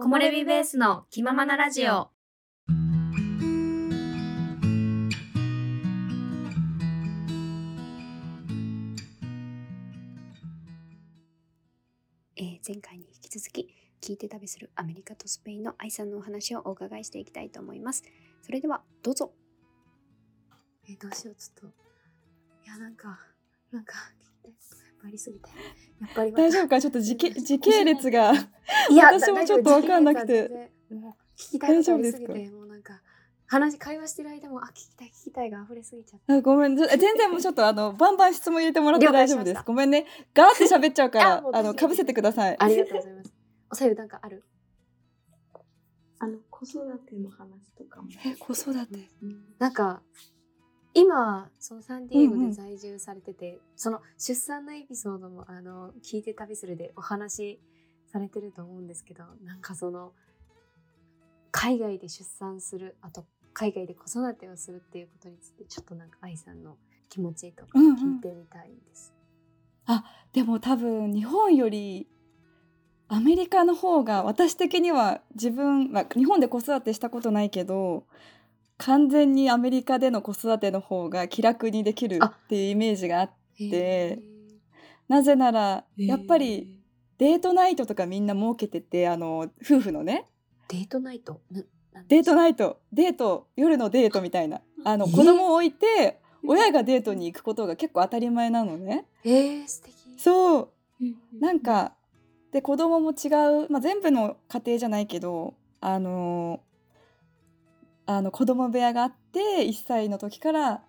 木漏れ日ベースの気ままなラジオ。えー前回に引き続き聞いて旅するアメリカとスペインの愛さんのお話をお伺いしていきたいと思います。それではどうぞ。えどうしようちょっといやなんかなんか聞きたいぱありすぎて。やっぱり大丈夫か？ちょっと時系時系列が。いや私もちょっとわかんなくて。聞きたいことありすぎ大丈夫てもうなんか話会話してる間もあ聞きたい聞きたいが溢れすぎちゃってあごめん全然もうちょっとあのバンバン質問入れてもらって大丈夫です。ごめんね。ガーって喋っちゃうかあらあのかぶせてください。ありがとうございます。おさゆなんかある？あの、子育ての話とかも。え子育て？なんか今そのサンディエゴうんうんで在住されてて、その出産のエピソードもあの聞いて旅するでお話しされてると思うんですけどなんかその海外で出産するあと海外で子育てをするっていうことについてちょっとなんか愛さんの気持ちとかうんうん聞いてみたいです。でも多分日本よりアメリカの方が私的には自分、まあ、日本で子育てしたことないけど完全にアメリカでの子育ての方が気楽にできるっていうイメージがあってへなぜならー。やっぱりデートナイトとかみんな設けててあの夫婦のね。デートナイト？デートナイト。デート。夜のデートみたいな。あ。のえ子供を置いて親がデートに行くことが結構当たり前なのね。えー、素敵。そう。うんなんかで子供も違う、まあ、全部の家庭じゃないけどあのあの子供部屋があって1歳の時から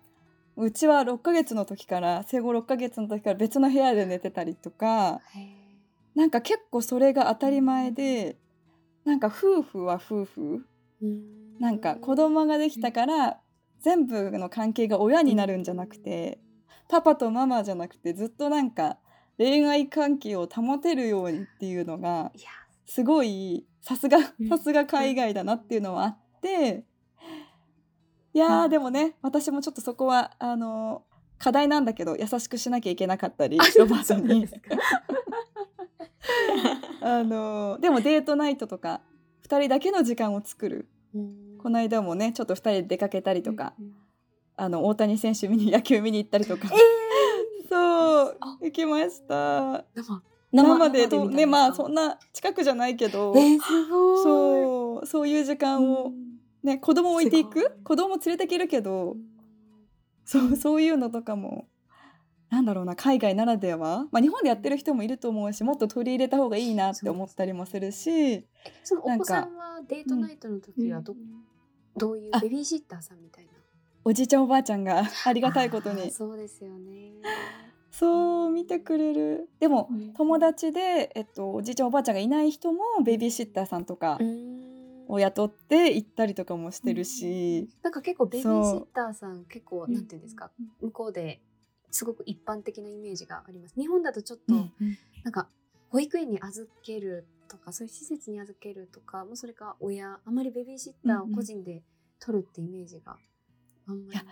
うちは6ヶ月の時から生後6ヶ月の時から別の部屋で寝てたりとかへなんか結構それが当たり前でなんか夫婦は夫婦ーなんか子供ができたから全部の関係が親になるんじゃなくてパパとママじゃなくてずっとなんか恋愛関係を保てるようにっていうのがすごいさすがうん。さすが海外だなっていうのはあっていやでもね私もちょっとそこはあの課題なんだけど優しくしなきゃいけなかったりあロバートに。あのでもデートナイトとか2人だけの時間を作る。うん。この間もねちょっと2人で出かけたりとか、うんうんあの大谷選手見に野球見に行ったりとか、え そうあ。行きました。生。生でねまあそんな近くじゃないけど、えー、そうそういう時間を、ね子供置いていく？子供連れていけるけどうんそうそういうのとかもなんだろうな海外ならでは、まあ、日本でやってる人もいると思うしもっと取り入れた方がいいなって思ったりもするしそのおなんか子さんはデートナイトの時はど,、どういうあ。ベビーシッターさんみたいな？おじいちゃんおばあちゃんがありがたいことに。そうですよね。そう見てくれる。でもうん。友達で、えっと、おじいちゃんおばあちゃんがいない人もベビーシッターさんとかうんを雇って行ったりとかもしてるし、なんか結構ベビーシッターさん結構うん。なんていうんですか？向こうですごく一般的なイメージがあります。日本だとちょっと、うんなん。か保育園に預けるとかそういう施設に預けるとかもうそれか親あまりベビーシッターを個人で取るってイメージがあんまりない。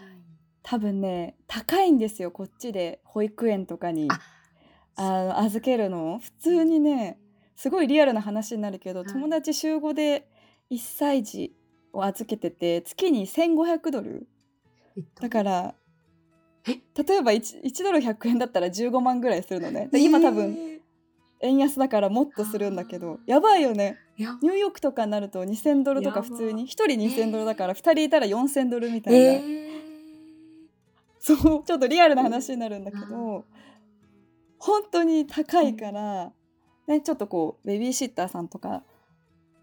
多分ね高いんですよこっちで保育園とかに。ああの預けるの普通にねすごいリアルな話になるけど、はい。友達週5で1歳児を預けてて月に1500ドル。えっとだからえ？例えば 1, 1ドル100円だったら15万ぐらいするのね。で今多分え円安だからもっとするんだけあどーやばいよね。ーや。ニューヨークとかになると2000ドルとか普通に1人2000ドルだから2人いたら4000ドルみたいな、えそうちょっとリアルな話になるんだけー。ど本当に高いから、ね、ちょっとこうベビーシッターさんとか、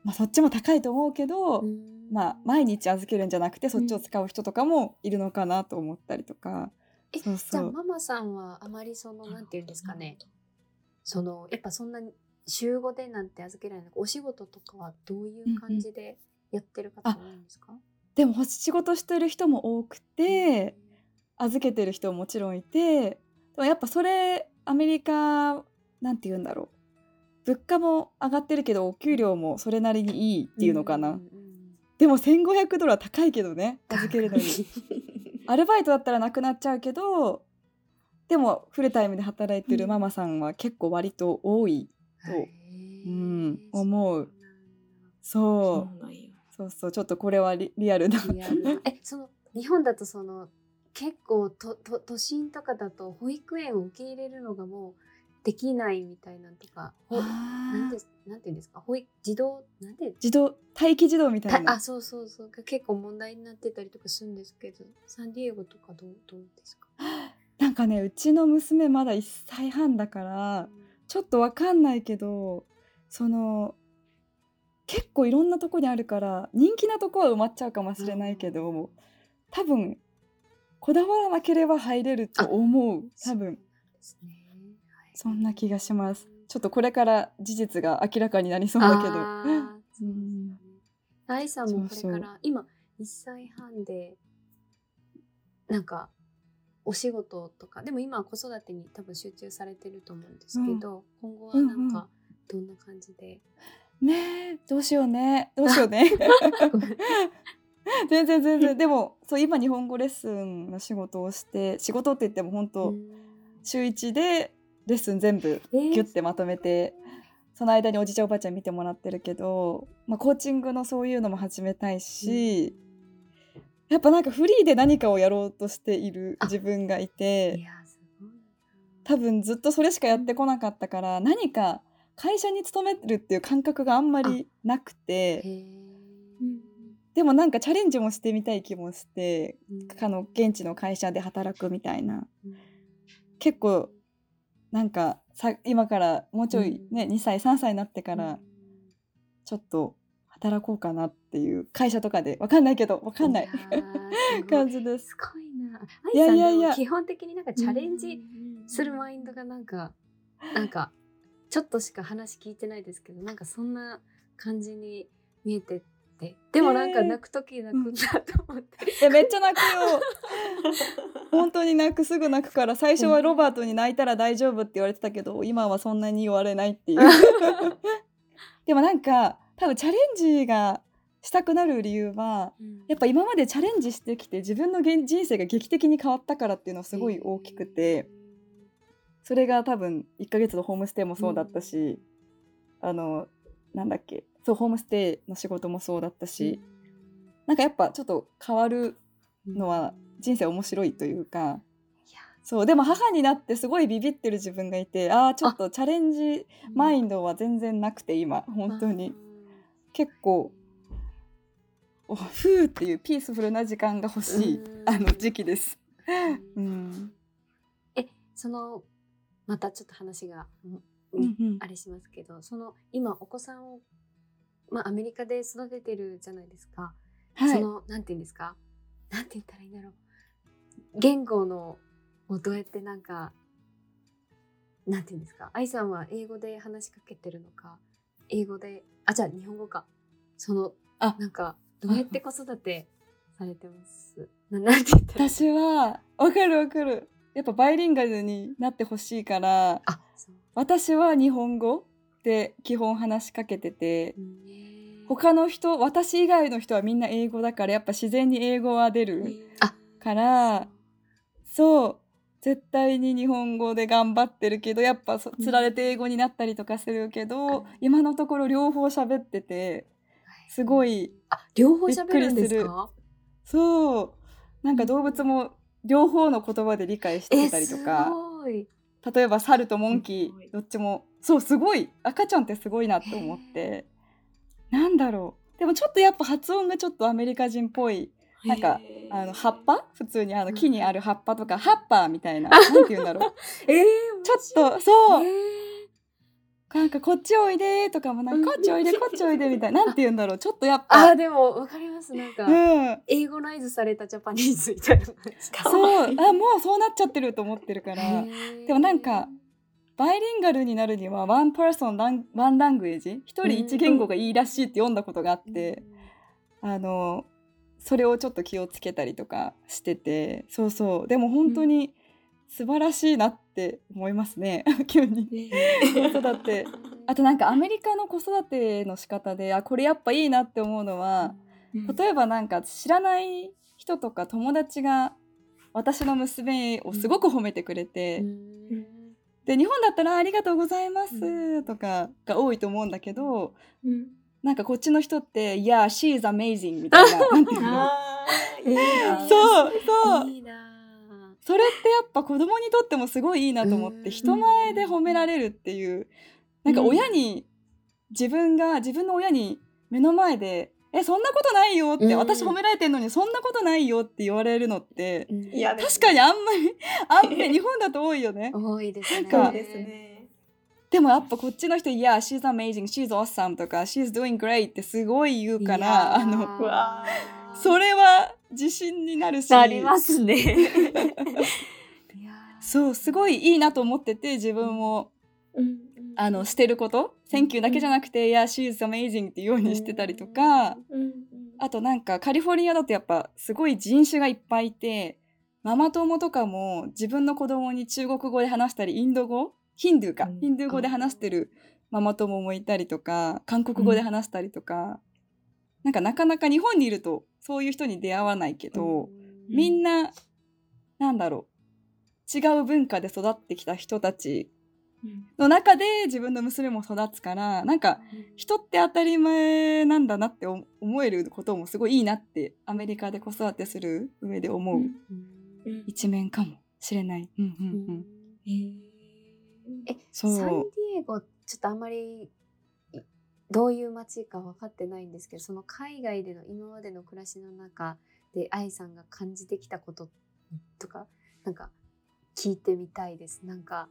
まあ、そっちも高いと思うけど、うん。まあ、毎日預けるんじゃなくてそっちを使う人とかもいるのかなと思ったりとか、えそうそう。じゃあママさんはあまりそのなんていうんですかね。そのやっぱそんなに週5でなんて預けられない。お仕事とかはどういう感じでやってる方多いんですか、でも仕事してる人も多くて預けてる人ももちろんいてでもやっぱそれアメリカなんて言うんだろう物価も上がってるけどお給料もそれなりにいいっていうのかな、んんんでも1500ドルは高いけどね預けるのに。アルバイトだったらなくなっちゃうけどでもフルタイムで働いてるママさんは結構割と多いと、うん思うんだそう。そう。そうそうちょっとこれはリリアルな。リアルな。えその日本だとその結構とと都心とかだと保育園を受け入れるのがもうできないみたいなんとかほなんてなんていうんですか？保育児童なんて自動待機児童みたいな。あそうそうそう。が結構問題になってたりとかするんですけどサンディエゴとかどうどうですか？なんかねうちの娘まだ1歳半だからちょっとわかんないけどその結構いろんなとこにあるから人気なとこは埋まっちゃうかもしれないけど、多分こだわらなければ入れると思う。多分。ですね。はいそんな気がします。ちょっとこれから事実が明らかになりそうだけど。う愛さんもこれから今1歳半でなんかお仕事とかでも今は子育てに多分集中されてると思うんですけど、今後はなんかどんな感じで、ねえどうしようね。どうしようね。全然全然。でもそう今日本語レッスンの仕事をして仕事って言っても本当、週1でレッスン全部えーギュッてまとめて、その間におじいちゃんおばあちゃん見てもらってるけど、まあ、コーチングのそういうのも始めたいし、やっぱなんかフリーで何かをやろうとしているあ自分がいいて多分ずっとそれしかやってこなかったから何か会社に勤めるっていう感覚があんまりなくてでもなんかチャレンジもしてみたい気もしてうん。あの現地の会社で働くみたいな。うん。結構なんかさ今からもうちょいね、2歳3歳になってからちょっと働こうかなっていう会社とかで。わかんないけどわかんな い。感じです。すごいな。いやいやいや。基本的になんかチャレンジするマインドがなんか、なんかちょっとしか話聞いてないですけど、なんかそんな感じに見えてって、でもなんかえー泣く時泣くんだと思って。えめっちゃ泣くよ。本当に泣くすぐ泣くから。最初はロバートに泣いたら大丈夫って言われてたけど 今はそんなに言われないっていう。でもなんか多分チャレンジがしたくなる理由はやっぱ今までチャレンジしてきて自分の現人生が劇的に変わったからっていうのはすごい大きくてそれが多分1ヶ月のホームステイもそうだったし、あのなんだっけそうホームステイの仕事もそうだったし、なんかやっぱちょっと変わるのは人生面白いというかそうでも母になってすごいビビってる自分がいてああ。ちょっとチャレンジマインドは全然なくて今本当に。結構おふーっていうピースフルな時間が欲しいうん。あの時期です。うん。え、そのまたちょっと話が、うんうんうん。あれしますけど、その今お子さんをまあアメリカで育ててるじゃないですか。はい、そのなんて言うんですか？なんて言ったらいいんだろう。言語のをどうやってなんかなんて言うんですか？愛さんは英語で話しかけてるのか？英語であじゃあ日本語か。そのあ。なんかどうやって子育てされてます？ななんて言ったら私はわかるわかる。やっぱバイリンガルになってほしいから私は日本語で基本話しかけてて他の人私以外の人はみんな英語だからやっぱ自然に英語は出るあ。からそう。絶対に日本語で頑張ってるけどやっぱつられて英語になったりとかするけど、うん今のところ両方喋っててすごいあ両方喋るんですびっくりする。かそう。なんか動物も両方の言葉で理解してたりとえか例えば猿とモンキーどっちもそうすごい。赤ちゃんってすごいなって思って。なんだろう。でもちょっとやっぱ発音がちょっとアメリカ人っぽいなんかあの葉っぱ？普通にあのうん木にある葉っぱとかハッパーみたいな。なんて言うんだろう。えー、ちょっとそう。えなんかこっちおいでとかもなんかこっちおいでこっちおいでみたいな。なんて言うんだろう。ちょっとやっあぱーでもわかります。なんか、うん。英語ナイズされたジャパニーズみたいなそう。あもうそうなっちゃってると思ってるから。へー。でもなんかバイリンガルになるにはワンパーソンワンラングエージ一人一言語がいいらしいって読んだことがあって、あのそれをちょっと気をつけたりとかしててそうそう。でも本当に素晴らしいなって思いますね。急に。子育て。あとなんかアメリカの子育ての仕方であこれやっぱいいなって思うのは例えばなんか知らない人とか友達が私の娘をすごく褒めてくれて、うんで日本だったら「ありがとうございます」うとかが多いと思うんだけどうん。なんかこっちの人って「いや she is amazing」みたいな なんていうそうそう。それってやっぱ子供にとってもすごいいいなと思ってうん。人前で褒められるっていうなんか親に自分が自分の親に目の前で「えそんなことないよ」って、うん私褒められてんのに「そんなことないよ」って言われるのってうん。いや確かにあんまり あんまり日本だと多いよね。多いですね。なんかそうですね。でもやっぱこっちの人「いや she's amazing she's awesome」とか「she's doing great」ってすごい言うからあのうわそれは自信になるし。なりますね。そうすごいいいなと思ってて自分もうんあの捨てること「Thank you」だけじゃなくて「いや she's amazing」っていうようにしてたりとか。うんあとなんかカリフォルニアだとやっぱすごい人種がいっぱいいてママ友とかも自分の子供に中国語で話したりインド語？ヒンドゥーか、うん。ヒンドゥー語で話してるママ友もいたりとか韓国語で話したりとか、なんかなかなか日本にいるとそういう人に出会わないけど、みんななんだろう。違う文化で育ってきた人たちうんの中で自分の娘も育つからなんか人って当たり前なんだなって思思えることもすごいいいなってアメリカで子育てする上で思う一面かもしれない。うんうんうん、へーえ、サンディエゴちょっとあんまりいどういう街か分かってないんですけど、その海外での今までの暮らしの中で愛さんが感じてきたこととかなんか聞いてみたいです。なんか、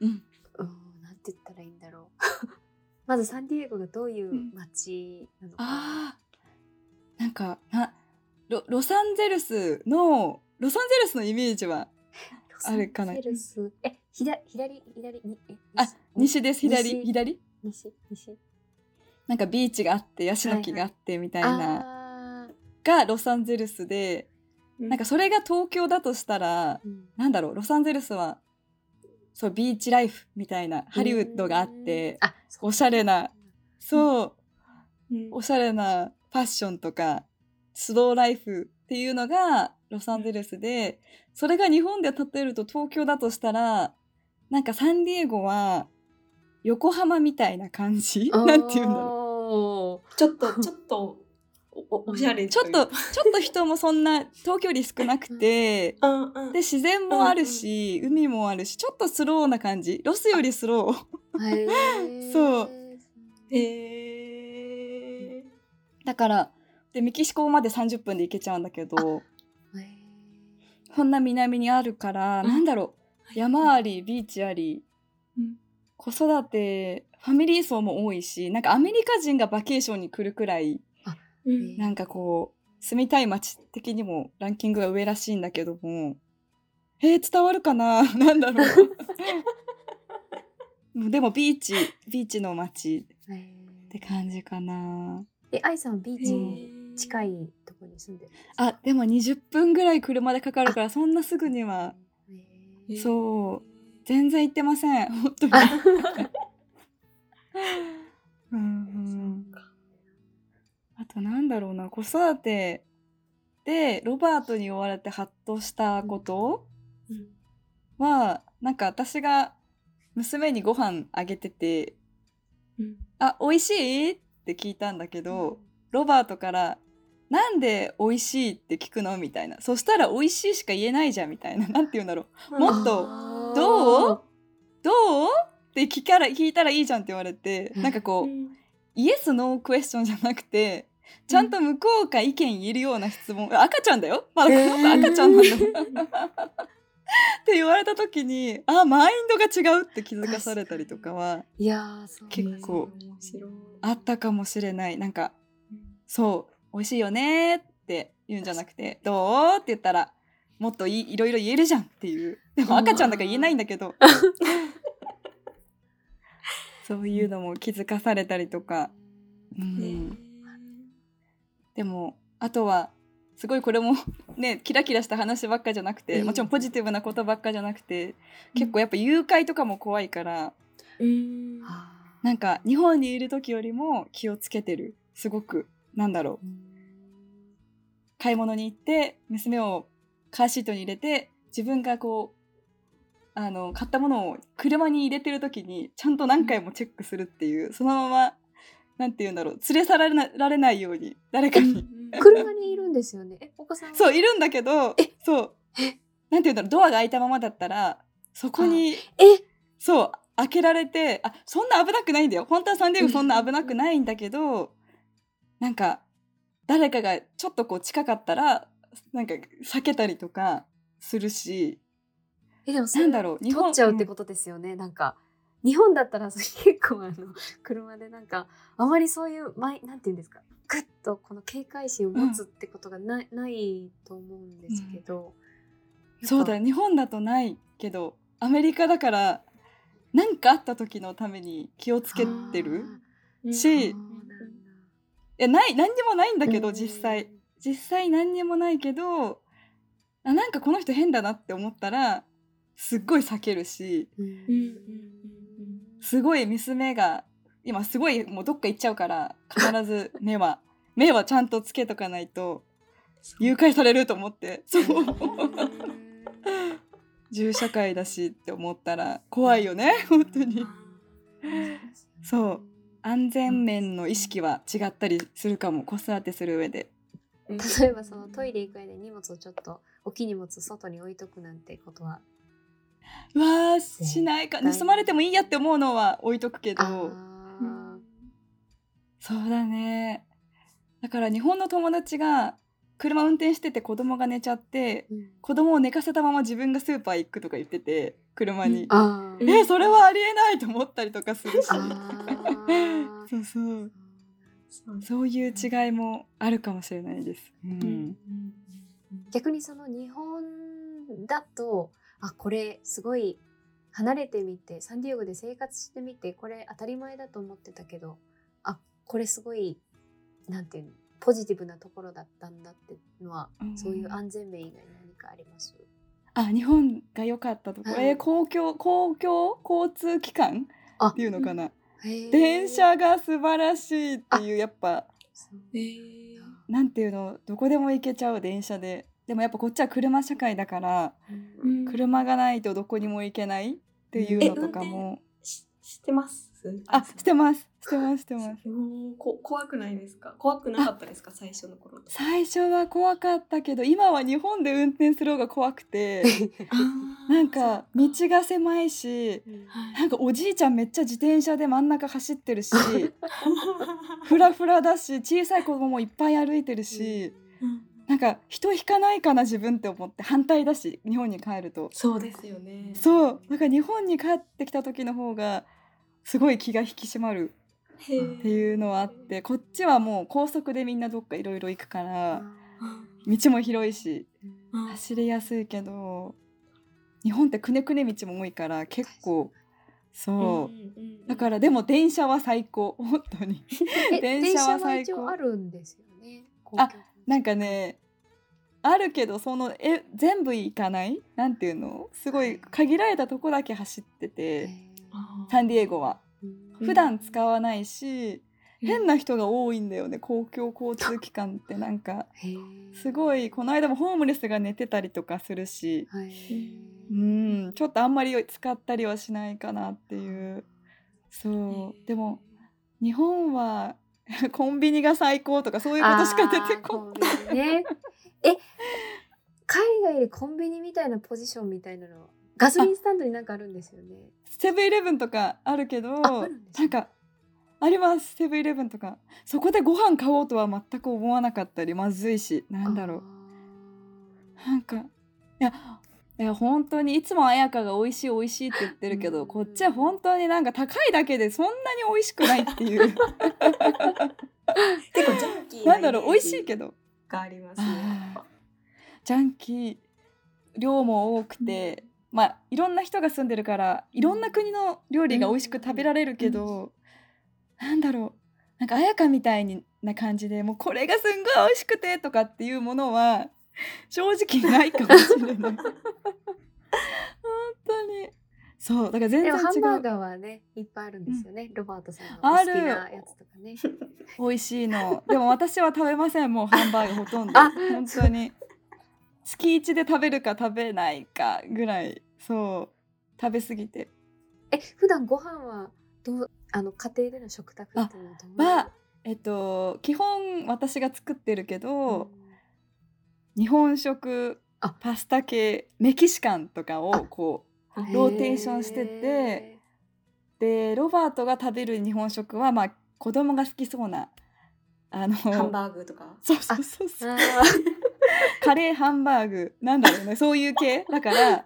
うん。うん、なんて言ったらいいんだろう。まずサンディエゴがどういう街なのか。あーなんかなロロサンゼルスのロサンゼルスのイメージは あるかな。ロサンゼルス？え、左左左にえあ西？です左西？左西西？なんかビーチがあってヤシの木があってみたいな、あーがロサンゼルスでなんかそれが東京だとしたらうん。なんだろうロサンゼルスはそうビーチライフみたいなハリウッドがあってあおしゃれなそううん。おしゃれなファッションとかスローライフっていうのがロサンゼルスでそれが日本で例えると東京だとしたらなんかサンディエゴは横浜みたいな感じ？なんて言うんだろろちょっとちょっとおおおしゃれうちょっとちょっと人もそんな東京より少なくて うんうん。で自然もあるし海もあるしちょっとスローな感じ。ロスよりスロー。うそう。へー。だからでメキシコまで30分で行けちゃうんだけどこんな南にあるから、うん。なんだろう。山ありビーチありうん。子育てファミリー層も多いしなんかアメリカ人がバケーションに来るくらいうん。なんかこう住みたい街的にもランキングが上らしいんだけども えー、伝わるかな？なんだろう。でもビーチビーチの街って感じかな。え、愛さんビーチ近いところに住んでるんですか？あでも20分ぐらい車でかかるからそんなすぐには。そう。全然行ってません。本当に。うんうんあとなんだろうな子育てでロバートに追われてハッとしたことうん。はなんか私が娘にご飯あげててうん「あ美味しい?」って聞いたんだけど、ロバートから「なんで美味しい?」って聞くの？みたいな。そしたら「美味しい」しか言えないじゃんみたいな。なんて言うんだろう。もっとどう？どう？って聞から聞いたらいいじゃんって言われて、うん。なんかこう、うんイエスノークエスチョンじゃなくてちゃんと向こうが意見言えるような質問、赤ちゃんだよ。まだこの子赤ちゃんなんだよ、って言われた時にあマインドが違うって気づかされたりとかは結構あったかもしれない。なんかそう美味しいよねって言うんじゃなくてどうって言ったらもっといいろいろ言えるじゃんっていう。でも赤ちゃんだから言えないんだけど そういうのも気づかされたりとか、うん、でもあとはすごいこれも ねキラキラした話ばっかじゃなくてうん。もちろんポジティブなことばっかじゃなくて結構やっぱ誘拐とかも怖いからうなんか日本にいる時よりも気をつけてる。すごくなんだろう。買い物に行って娘をカーシートに入れて自分がこうあの買ったものを車に入れてる時にちゃんと何回もチェックするっていうそのままなんて言うんだろう連れ去られなられないように誰かに。車にいるんですよね。え、お子さんは？そういるんだけどそう。なんて言うんだろうドアが開いたままだったらそこにえ、そう開けられてあそんな危なくないんだよ。本当はサンディエゴそんな危なくないんだけどなんか誰かがちょっとこう近かったらなんか避けたりとかするしえ、でもなんだろう日本取っちゃうってことですよね。なんか、日本だったら結構あの、車でなんか、あまりそういう、まいなんていうんですか、ぐっとこの警戒心を持つってことがない,、ないと思うんですけど。そうだ日本だとないけどアメリカだから何かあった時のために気をつけてるしいやない何にもないんだけどうん。実際。実際何にもないけどあなんかこの人変だなって思ったらすっごい避けるしすごい娘が今すごいもうどっか行っちゃうから 必ず目は目はちゃんとつけとかないと誘拐されると思ってそう。銃社会だしって思ったら怖いよね本当に。そう。安全面の意識は違ったりするかも。子育てする上で。うん。例えばそのトイレ行く上で荷物をちょっと大きい荷物外に置いとくなんてことはうわーしないか盗まれてもいいやって思うのは置いとくけど。あそうだね。だから日本の友達が車運転してて子供が寝ちゃってーうん。子供を寝かせたまま自分がスーパー行くとか言ってて車に、うん。えそれはありえないと思ったりとかするし。そう そうそう。そういう違いもあるかもしれないです。ううんん逆にその日本だとあこれすごい離れてみてサンディエゴで生活してみてこれ当たり前だと思ってたけどあこれすごいなんていうのポジティブなところだったんだってのは、うん。そういう安全面以外に何かあります？あ日本が良かったところ、はい。えー公共公共交通機関？あ。っていうのかな、電車が素晴らしいっていうやっぱ。なんていうの？どこでも行けちゃう電車ででもやっぱこっちは車社会だからうん。車がないとどこにも行けないっていうのとかも、し知ってます？あしてます。してますしてます。もうこ怖くないですか？怖くなかったですか？最初の頃。最初は怖かったけど今は日本で運転する方が怖くて。なんか道が狭いしなんかおじいちゃんめっちゃ自転車で真ん中走ってるしフラフラだし小さい子供もいっぱい歩いてるし、なんか人引かないかな自分って思って反対だし日本に帰ると。そうですよね。そう。だから日本に帰ってきた時の方がすごい気が引き締まるっていうのはあってこっちはもう高速でみんなどっかいろいろ行くからうん道も広いしうん走りやすいけど日本ってくねくね道も多いから結構そう、だからでも電車は最高。本当に。え 電車は最高あるんですよねあなんかねあるけどそのえ全部行かない？なんていうの？すごい限られたとこだけ走っててサンディエゴは。うん。普段使わないし、うん。変な人が多いんだよね公共交通機関って。なんかすごいこの間もホームレスが寝てたりとかするし。うんちょっとあんまり使ったりはしないかなっていう。そう。でも日本は コンビニが最高とかそういうことしか出てこないね。え海外でコンビニみたいなポジションみたいなのガソリンスタンドになんかあるんですよね。セブンイレブンとかあるけどなんかあります。セブンイレブンとか。そこでご飯買おうとは全く思わなかったりまずいしなんだろう。なんかいやいや本当にいつも綾香が美味しい美味しいって言ってるけどうん。こっちは本当になんか高いだけでそんなに美味しくないっていう。結構ジャンキーなんだろう美味しいどけど。がありますね。ジャンキー量も多くて、まあいろんな人が住んでるからいろんな国の料理が美味しく食べられるけど、なんだろう。なんか綾香みたいにな感じでもうこれがすんごい美味しくてとかっていうものは 正直ないかもしれない。本当に。そうだから全で然違う。もハンバーガーはねいっぱいあるんですよね、ロバートさんのお好きあるなやつとかね。美味しいの。でも私は食べません。もうハンバーガーほとんど。あ本当に。月一で食べるか食べないかぐらい。そう。食べ過ぎて。え普段ご飯はどうあの家庭での食卓っていうのはどうはえっと基本私が作ってるけど、うん日本食あ。パスタ系メキシカンとかをあ。こうローテーションしててでロバートが食べる日本食はまあ子供が好きそうなあのハンバーグとか？そうそうそうそう。カレーハンバーグなんだろうねそういう系？だから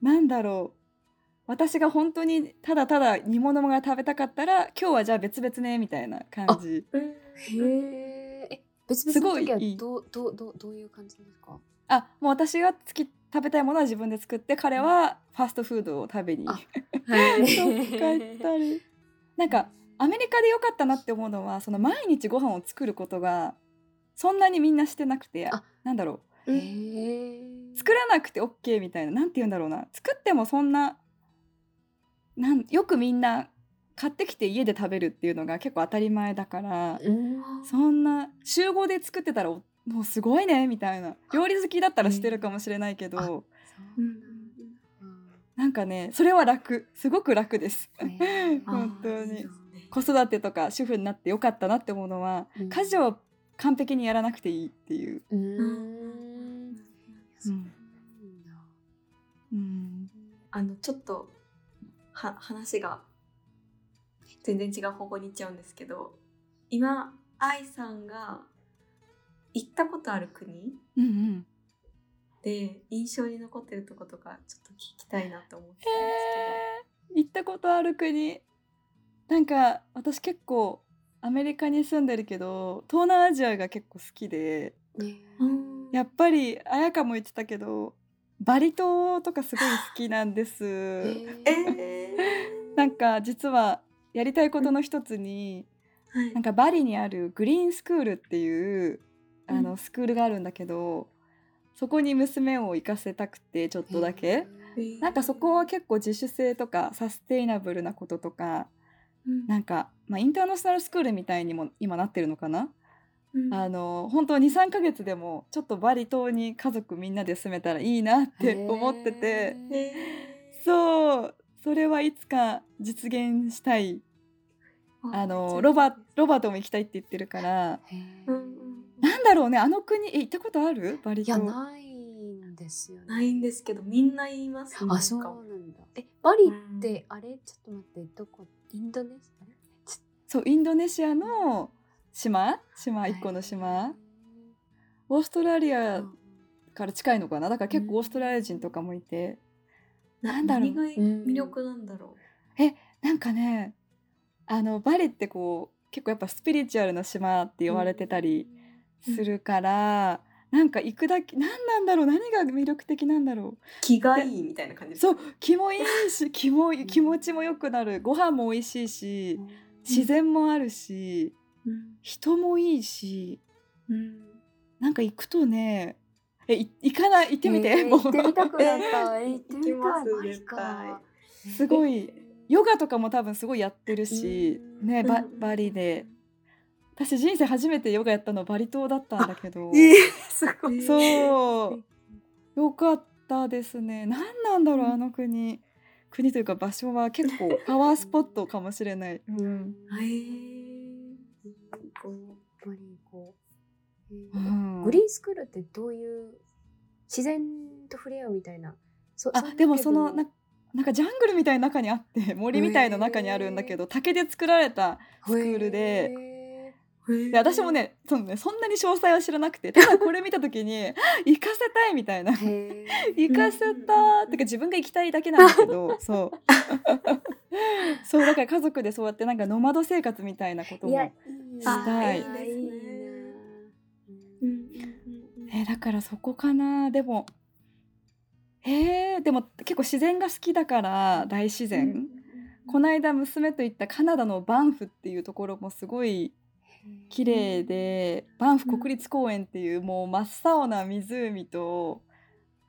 なんだろう。私が本当にただただ煮物が食べたかったら今日はじゃあ別々ねみたいな感じ。うん。へー。え別々すごいの時はいい。どうどうどうどういう感じですか？あもう私が好き食べたいものは自分で作って彼はファストフードを食べに。あ どったり。なんかアメリカで良かったなって思うのはその毎日ご飯を作ることがそんなにみんなしてなくてあ。なんだろう。作らなくて OK みたいななんて言うんだろうな。作ってもそんななんよくみんな買ってきて家で食べるっていうのが結構当たり前だからうん。そんな集合で作ってたらおもうすごいねみたいな。料理好きだったらしてるかもしれないけど、ううん。なんかねそれは楽。すごく楽です。本当に。ね。子育てとか主婦になってよかったなって思うのは、うん。家事を完璧にやらなくていいっていう。あのちょっとは話が全然違う方向に行っちゃうんですけど今愛さんが行ったことある国うんうん。で印象に残ってるとことかちょっと聞きたいなと思ってたんえー。行ったことある国。なんか私結構アメリカに住んでるけど東南アジアが結構好きで。やっぱり綾香も言ってたけどバリ島とかすごい好きなんです。えー。なんか実はやりたいことの一つに、はい。なんかバリにあるグリーンスクールっていうあうん。のスクールがあるんだけど、そこに娘を行かせたくてちょっとだけ、なんかそこは結構自主性とかサステイナブルなこととかうん。なんか、まあ、インターナショナルスクールみたいにも今なってるのかな、うん。あの本当23ヶ月でもちょっとバリ島に家族みんなで住めたらいいなって思ってて。えー。そうそれはいつか実現したい。あのロバロバートも行きたいって言ってるからなんだろうねあの国え行ったことある？バリいや島ないんですよね。ないんですけどみんな言いますねあそうなんだ。えバリって、あれ？ちょっと待ってどこ？インドネシアそうインドネシアの島？島一個の島？オーストラリアから近いのかな？だから結構オーストラリア人とかもいて、なんだろう。魅力なんだろなんかねあのバリってこう結構やっぱスピリチュアルな島って言われてたりするから、なんか行くだけ何なんだろう。何が魅力的なんだろう。気がいいみたいな感じそう気もいいし 気も気持ちも良くなる。ご飯も美味しいし自然もあるしうん。人もいいしうん。なんか行くとねえい行かない行ってみて、えーもう。行ってみたくなった。えー行ってみたいすごいヨガとかも多分すごいやってるし、うん。ねバうんバリで。私人生初めてヨガやったのバリ島だったんだけど、えーすごい。そう。よかったですね。何なんだろうあの国。国というか場所は結構 パワースポットかもしれない、うん。へー。バリグリーンスクールってどういう自然と触れ合うみたいな。そあでもそのななんかジャングルみたいな中にあって森みたいな中にあるんだけど竹で作られたスクールで。で私もねそのねそんなに詳細は知らなくてただこれ見た時に 行かせたいみたいな。行かせたーってか自分が行きたいだけなんだけどそう。そうだから家族でそうやってなんかノマド生活みたいなこともいいしたい。いいですねえーだからそこかな。でもえー、でも結構自然が好きだから大自然、この間娘と行ったカナダのバンフっていうところもすごい綺麗でバンフ国立公園っていうもう真っ青な湖と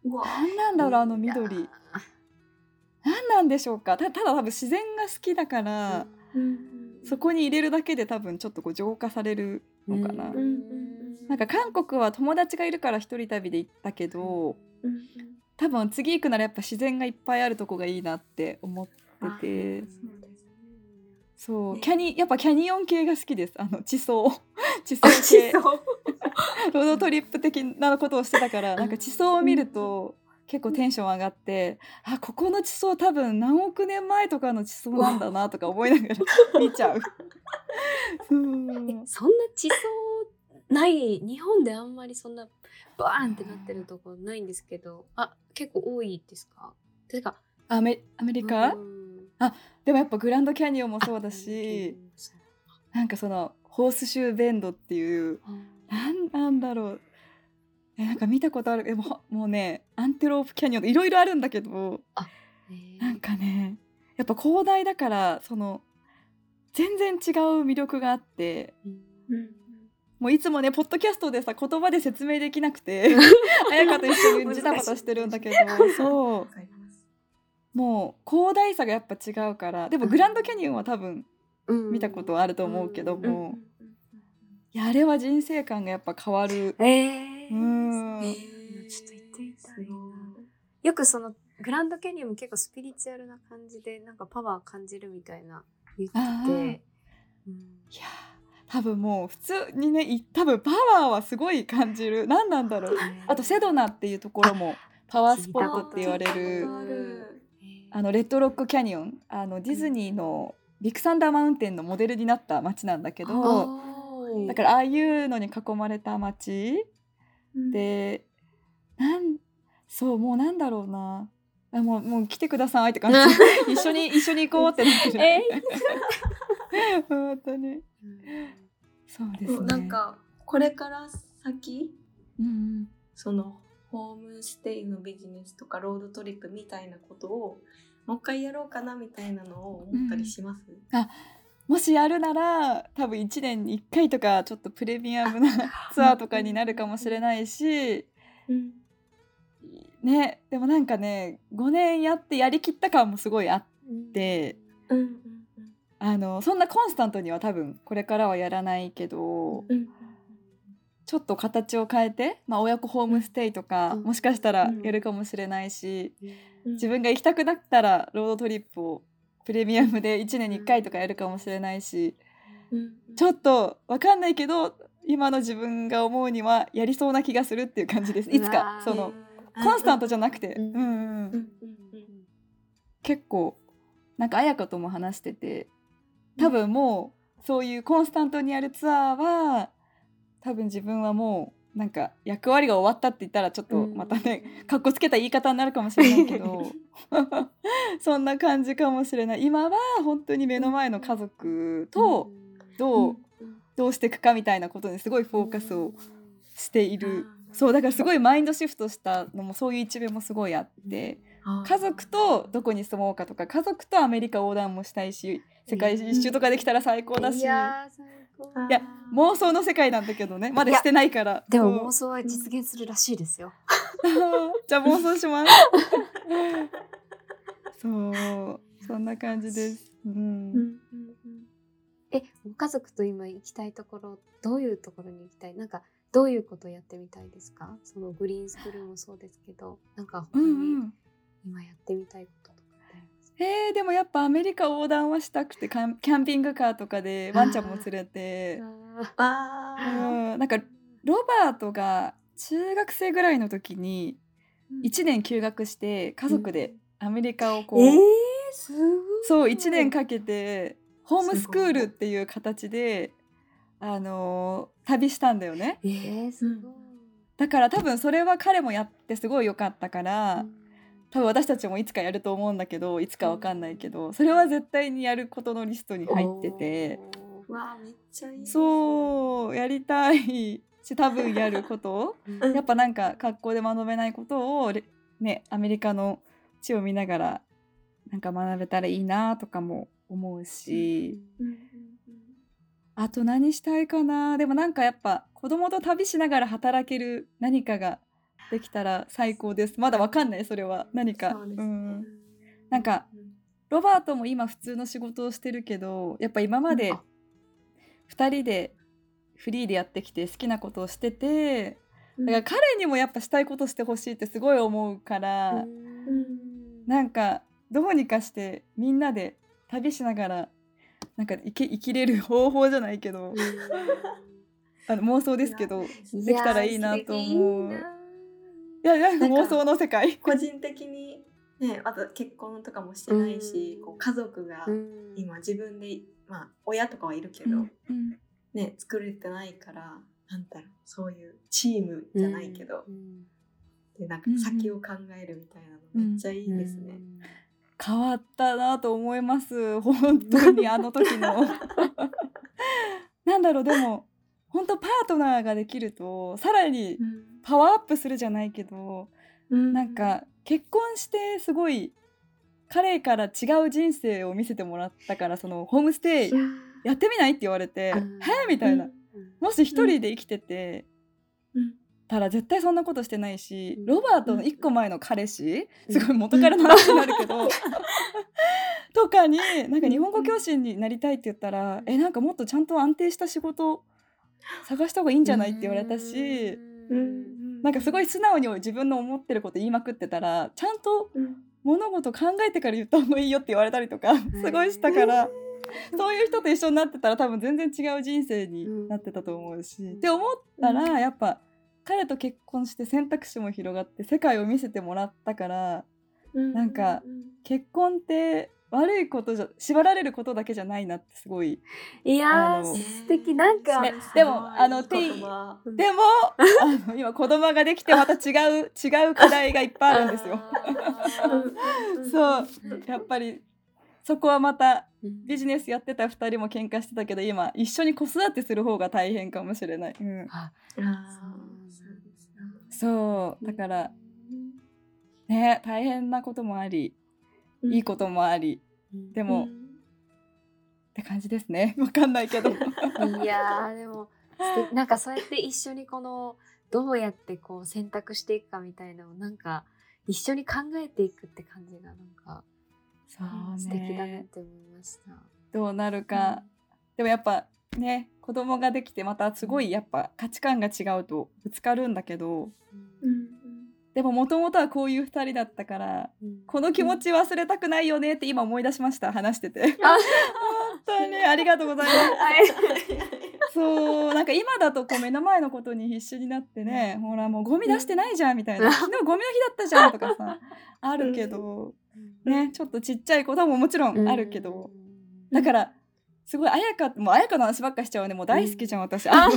うわ何なんだろうあの緑。何なんでしょうか。たただ多分自然が好きだから、そこに入れるだけで多分ちょっとこう浄化されるのかな、うんうんなんか韓国は友達がいるから一人旅で行ったけどうん。多分次行くならやっぱ自然がいっぱいあるとこがいいなって思ってて。そうキャニやっぱキャニオン系が好きです。あの地層。地層系。ロードトリップ的なことをしてたからなんか地層を見ると結構テンション上がってあここの地層多分何億年前とかの地層なんだなとか思いながら見ちゃう。そんな地層ない日本であんまりそんなバーンってなってるとこないんですけど。あ結構多いですか？てかアメアメリカ、うん。でもやっぱグランドキャニオンもそうだし。なんかそのホースシューベンドっていうなんなんだろう。えなんか見たことある。えもうもうねアンテロープキャニオンいろいろあるんだけど。なんかねやっぱ広大だからその全然違う魅力があってもういつもねポッドキャストでさ言葉で説明できなくて 彩香と一緒にジタバタしてるんだけどそう。もう広大さがやっぱ違うからでもグランドキャニオンは多分見たことあると思うけどうんも、いやあれは人生観がやっぱ変わる。えーうん。えちょっと行ってみたいな。よくそのグランドキャニオンも結構スピリチュアルな感じでなんかパワー感じるみたいな言ってあー。て、うん。いや多分もう普通にねい多分パワーはすごい感じる。何なんだろう。あとセドナっていうところもパワースポットって言われる。あのレッドロックキャニオン。あのディズニーのビッグサンダーマウンテンのモデルになった街なんだけどあだからああいうのに囲まれた街でなんそうもうなんだろうな。あもうもう来てくださいって感じ。一緒に一緒に行こうってなってる、え 本当にそうですね。なんかこれから先うんそのホームステイのビジネスとかロードトリップみたいなことをもう一回やろうかなみたいなのを思ったりします、もしやるなら多分1年に1回とかちょっとプレミアムな ツアーとかになるかもしれないしうんねでもなんかね5年やってやりきった感もすごいあってうんうんあのそんなコンスタントには多分これからはやらないけどうん。ちょっと形を変えて、まあ、親子ホームステイとかうん。もしかしたらうんやるかもしれないしうん。自分が行きたくなったらロードトリップをプレミアムで1年に1回とかやるかもしれないしうん。ちょっとわかんないけど今の自分が思うにはやりそうな気がするっていう感じです。いつかそのコンスタントじゃなくて、うん。うん。結構なんか綾香とも話してて多分もうそういうコンスタントにやるツアーは多分自分はもうなんか役割が終わったって言ったらちょっとまたね、かっこつけた言い方になるかもしれないけど。そんな感じかもしれない。今は本当に目の前の家族とどうどうしていくかみたいなことにすごいフォーカスをしている。そうだからすごいマインドシフトしたのもそういう一面もすごいあって。家族とどこに住もうかとか家族とアメリカ横断もしたいし世界一周とかできたら最高だし、いやー最高いや妄想の世界なんだけどね。まだしてないから。でも妄想は実現するらしいですよ。じゃあ妄想します。そう。そんな感じです、うん。え、ご家族と今行きたいところ、どういうところに行きたい？なんか、どういうことやってみたいですか？そのグリーンスクールもそうですけど、なんか他うんうにん。今やってみたいこととえー、でもやっぱアメリカ横断はしたくてキャンキャンピングカーとかでワンちゃんも連れて。あうーんなんかロバートが中学生ぐらいの時に1年休学して家族でアメリカをこう、えー、すごい。そう1年かけてホームスクールっていう形であのー旅したんだよね。えー、すごい。だから多分それは彼もやってすごい良かったから、多分私たちもいつかやると思うんだけどいつかわかんないけどそれは絶対にやることのリストに入ってて。わあめっちゃいい。そうやりたいし多分やること。うん。やっぱなんか学校で学べないことをれねアメリカの地を見ながらなんか学べたらいいなとかも思うし、うんうん。あと何したいかな。でもなんかやっぱ子供と旅しながら働ける何かができたら最高です。まだわかんないそれは。何か。そうね。ん、なんかロバートも今普通の仕事をしてるけどやっぱ今までうん。2人でフリーでやってきて好きなことをしててうん。だから彼にもやっぱしたいことしてほしいってすごい思うから、うん。なんかどうにかしてみんなで旅しながらなんか生き生きれる方法じゃないけどあの妄想ですけどいできたらいいなと思う。いやいや妄想の世界。個人的にねあと結婚とかもしてないし、うん。こう家族がうん。今自分でまあ親とかはいるけど、うん。ね作れてないからなんだろうそういうチームじゃないけど、うん。でなんか先を考えるみたいなのめっちゃいいですね。変わったなと思います。本当に あの時の。なんだろうでも本当パートナーができるとさらにパワーアップするじゃないけどうん。なんか結婚してすごい彼から違う人生を見せてもらったからそのホームステイやってみないって言われて「うんへえ?」みたいな、うん。もし一人で生きてて、うん。たら絶対そんなことしてないし、うん。ロバートの一個前の彼氏、うん。すごい元彼の話になるけど、とかになんか日本語教師になりたいって言ったら、えなんかもっとちゃんと安定した仕事探した方がいいんじゃないって言われたし、うん。なんかすごい素直に自分の思ってること言いまくってたらちゃんとうん。物事考えてから言った方がいいよって言われたりとかすごいしたから。そういう人と一緒になってたら多分全然違う人生になってたと思うし、うん。って思ったらやっぱ彼と結婚して選択肢も広がって世界を見せてもらったからなんか結婚って悪いことじゃ縛られることだけじゃないなってすごいいや素敵。なんかねでもあのテイ言葉でもあの今子供ができて また違う違う課題がいっぱいあるんですよ。そうやっぱりそこはまたビジネスやってた2人も喧嘩してたけど今一緒に子育てする方が大変かもしれない。うん、そうだからね大変なこともありいいこともありでも、って感じですね。わかんないけど。いやーでもなんかそうやって一緒にこのどうやってこう選択していくかみたいなのをなんか一緒に考えていくって感じがなんかそう素敵だなっねて思いました。どうなるか、でもやっぱね子供ができてまたすごいやっぱ価値観が違うとぶつかるんだけど。うんでももともとはこういう2人だったからこの気持ち忘れたくないよねって今思い出しました話してて。あ本当に。ありがとうございます。そうなんか今だとこう目の前のことに必死になってねほらもうゴミ出してないじゃんみたいな。昨日ゴミの日だったじゃんとかさあるけど。ねちょっとちっちゃいことももちろんあるけど。だからすごい綾香もう綾香の話ばっかしちゃうね。もう大好きじゃん私。あの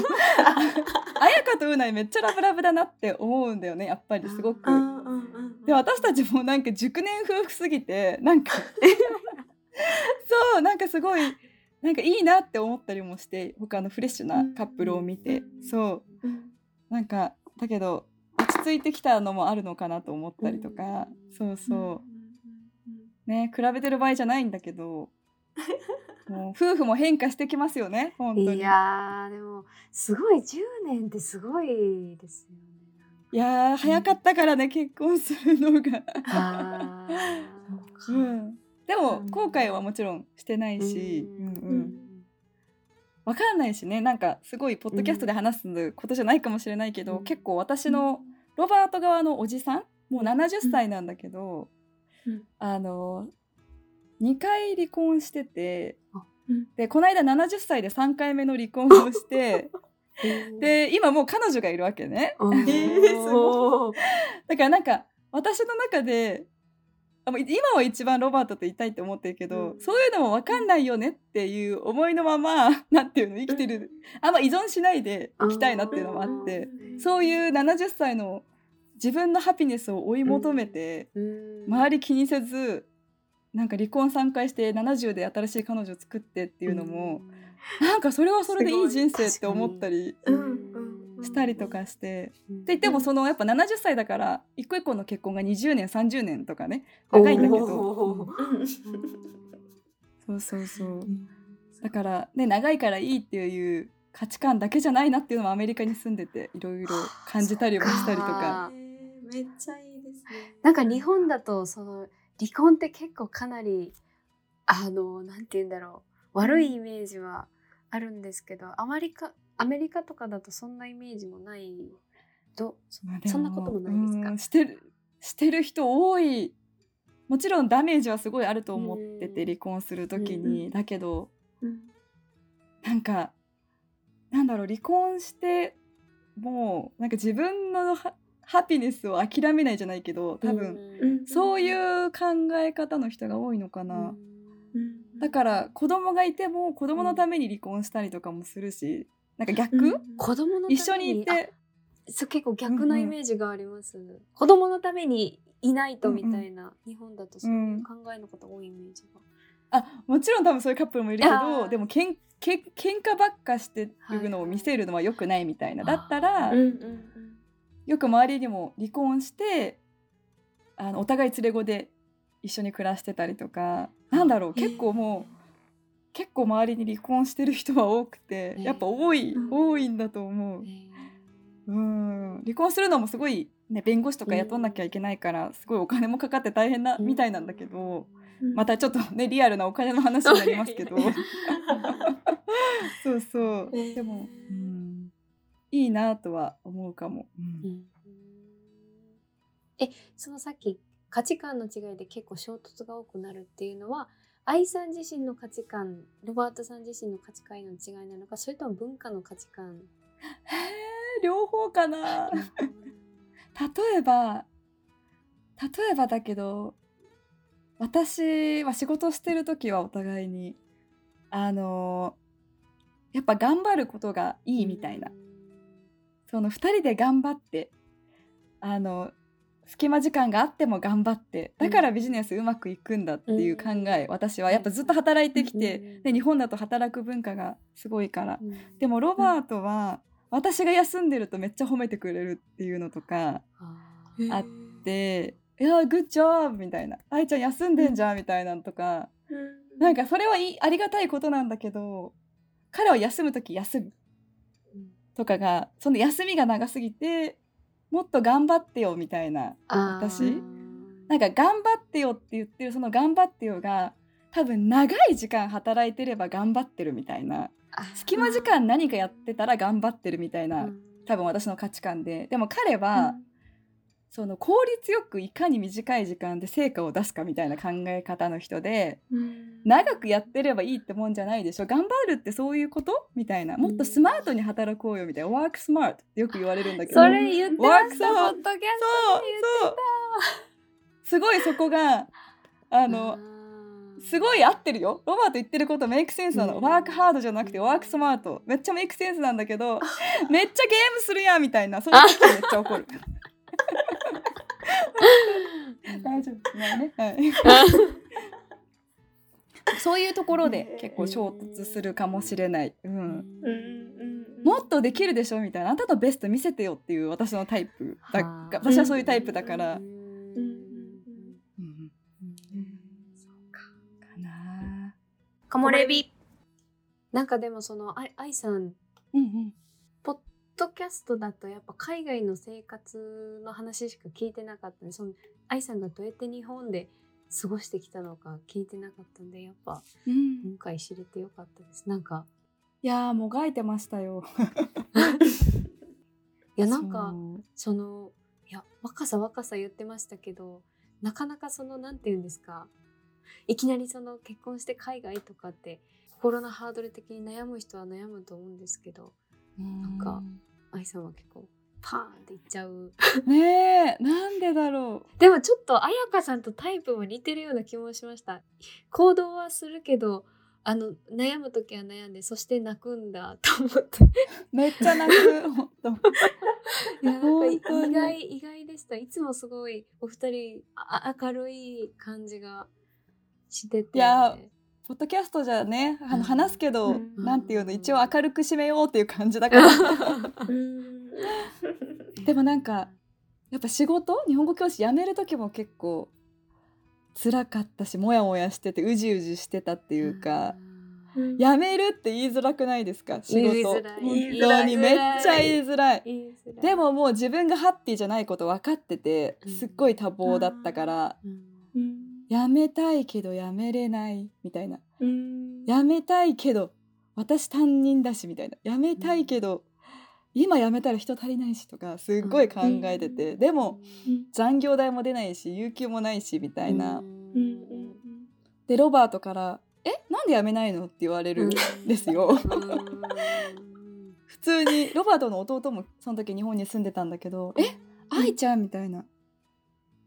綾 香とうないめっちゃラブラブだなって思うんだよねやっぱりすごく。うんうんうん。で私たちもなんか熟年夫婦すぎてなんか そうなんかすごいなんかいいなって思ったりもして他のフレッシュなカップルを見て。そう。うん。なんかだけど落ち着いてきたのもあるのかなと思ったりとか。そうそう。ね比べてる場合じゃないんだけど もう夫婦も変化してきますよね本当に。いやーでもすごい10年ってすごいですよね。いやー早かったからね結婚するのが。うん。でもうん。後悔はもちろんしてないし、うんうんうん。わかんないしねなんかすごいポッドキャストで話すことじゃないかもしれないけど、うん。結構私のロバート側のおじさんもう70歳なんだけど、うん。あの2回離婚しててうん。でこの間70歳で3回目の離婚をして で今もう彼女がいるわけね。だからなんか私の中であもう今は一番ロバートといたいって思ってるけど、うん。そういうのも分かんないよねっていう思いのまま なんていうの生きてる。あんま依存しないでいきたいなっていうのもあってそういう70歳の自分のハピネスを追い求めて、うん。周り気にせずなんか離婚3回して70で新しい彼女作ってっていうのも、なんかそれはそれでいい人生って思ったりうんうんうんしたりとかして。うんって言ってもそのやっぱ70歳だから一個一個の結婚が20年30年とかね長いんだけど。そうそうそう。だからね長いからいいっていう価値観だけじゃないなっていうのもアメリカに住んでていろいろ感じたりもしたりとか。めっちゃいいですね。なんか日本だとその離婚って結構かなりあのなんて言うんだろう。悪いイメージはあるんですけどアメリカアメリカとかだとそんなイメージもない。どそんなこともないですか？うんしてるしてる人多い。もちろんダメージはすごいあると思っててうん。離婚する時に。だけどうん。なんかなんだろう離婚してもうなんか自分のハハピネスを諦めないじゃないけど多分、うん。そういう考え方の人が多いのかな、うん。だから子供がいても子供のために離婚したりとかもするしなんか逆、うん。子供のために？一緒にいてあそう結構逆なイメージがあります、子供のためにいないとみたいな、日本だとそういう考えの方多いイメージが、あもちろん多分そういうカップルもいるけどでもけんけ喧嘩ばっかしてるのを見せるのは良くないみたいな、だったら、うんうんよく周りにも離婚してあのお互い連れ子で一緒に暮らしてたりとかなんだろう結構もう結構周りに離婚してる人は多くてやっぱ多いうん。多いんだと思う。うん。離婚するのもすごい、ね、弁護士とか雇んなきゃいけないからすごいお金もかかって大変なみたいなんだけどうん。またちょっとねリアルなお金の話になりますけど。そうそう。でも、うん、いいなとは思うかも。うん。うん。えそのさっき価値観の違いで結構衝突が多くなるっていうのは愛さん自身の価値観ロバートさん自身の価値観の違いなのかそれとも文化の価値観？へ ー両方かな。例えば例えばだけど私は仕事してる時はお互いにあのやっぱ頑張ることがいいみたいな、その2人で頑張ってあの隙間時間があっても頑張ってだからビジネスうまくいくんだっていう考え、私は。やっぱずっと働いてきて、うん。で日本だと働く文化がすごいから。うん。でもロバートは私が休んでるとめっちゃ褒めてくれるっていうのとかああって「いやグッジョブ!」みたいな「愛ちゃん休んでんじゃん」みたいなのとか。うん。なんかそれはいいありがたいことなんだけど彼は休む時休む。うんとかがその休みが長すぎてもっと頑張ってよみたいな私？なんか頑張ってよって言ってるその頑張ってよが多分長い時間働いてれば頑張ってるみたいな。あ隙間時間何かやってたら頑張ってるみたいなうん。多分私の価値観で。でも彼は、その効率よくいかに短い時間で成果を出すかみたいな考え方の人でうん。長くやってればいいってもんじゃないでしょ。頑張るってそういうことみたいな。もっとスマートに働こうよみたいな、work smart ってよく言われるんだけど。それ言ってました。ワークポッドキャストすごいそこがああのー。すごい合ってるよ。ロバート言ってることメイクセンスなの、うん。ワークハードじゃなくてワークスマート。めっちゃメイクセンスなんだけどめっちゃゲームするやんみたいな。そういう時めっちゃ怒る大丈夫。ね、はい、そういうところで結構衝突するかもしれない、うん、うん。うん。もっとできるでしょみたいな。あなたのベスト見せてよっていう私のタイプ。だはあ。私はそういうタイプだから、うん。うん。うん。かな木漏れ日なん。かでもそのあ愛さん。うん。うん。ポッドキャストだとやっぱ海外の生活の話しか聞いてなかったんでその愛さんがどうやって日本で過ごしてきたのか聞いてなかったんでやっぱうん。今回知れてよかったです。なんかいやーもがいてましたよ。いやなんかそのいや若さ若さ言ってましたけどなかなかそのなんて言うんですかいきなりその結婚して海外とかって心のハードル的に悩む人は悩むと思うんですけどなんか愛さんは結構パーンっていっちゃう。ねえなんでだろでもちょっと彩香さんとタイプも似てるような気もしました。行動はするけどあの悩む時は悩んでそして泣くんだと思って。うめっちゃ泣く。ほんといやなんか意外意外でした。いつもすごいお二人あ明るい感じがしてて。いやポッドキャストじゃねあうん。の話すけど、うん。なんていうの一応明るく締めようっていう感じだから。うん。でもなんかやっぱ仕事日本語教師辞める時も結構辛かったしモヤモヤしててうじうじしてたっていうか、うん。辞めるって言いづらくないですか仕事。本当にめっちゃ言いづらい。でももう自分がハッピーじゃないこと分かっててうん。すっごい多忙だったから、うんうん辞めたいけど辞めれないみたいな。うん。辞めたいけど私担任だしみたいな。辞めたいけど、今辞めたら人足りないしとかすっごい考えてて、でも残業代も出ないし有給もないしみたいな、うん。うん。うん。でロバートから「えなんで辞めないの?」って言われるんですよ。普通にロバートの弟もその時日本に住んでたんだけど「え愛ちゃん」みたいな「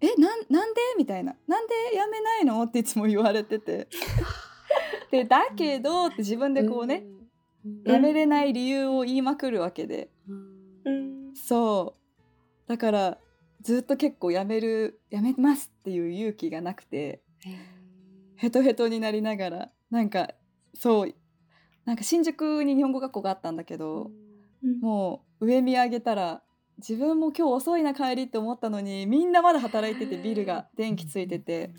えなんなんで?」みたいな「なんで辞めないの?」っていつも言われてて。でだけどって自分でこうね、辞めれない理由を言いまくるわけで。うん。そう。だからずっと結構辞める辞めますっていう勇気がなくてヘトヘトになりながらなんかそうなんか新宿に日本語学校があったんだけど、もう上見上げたら自分も今日遅いな帰りって思ったのにみんなまだ働いててビルが電気ついてて。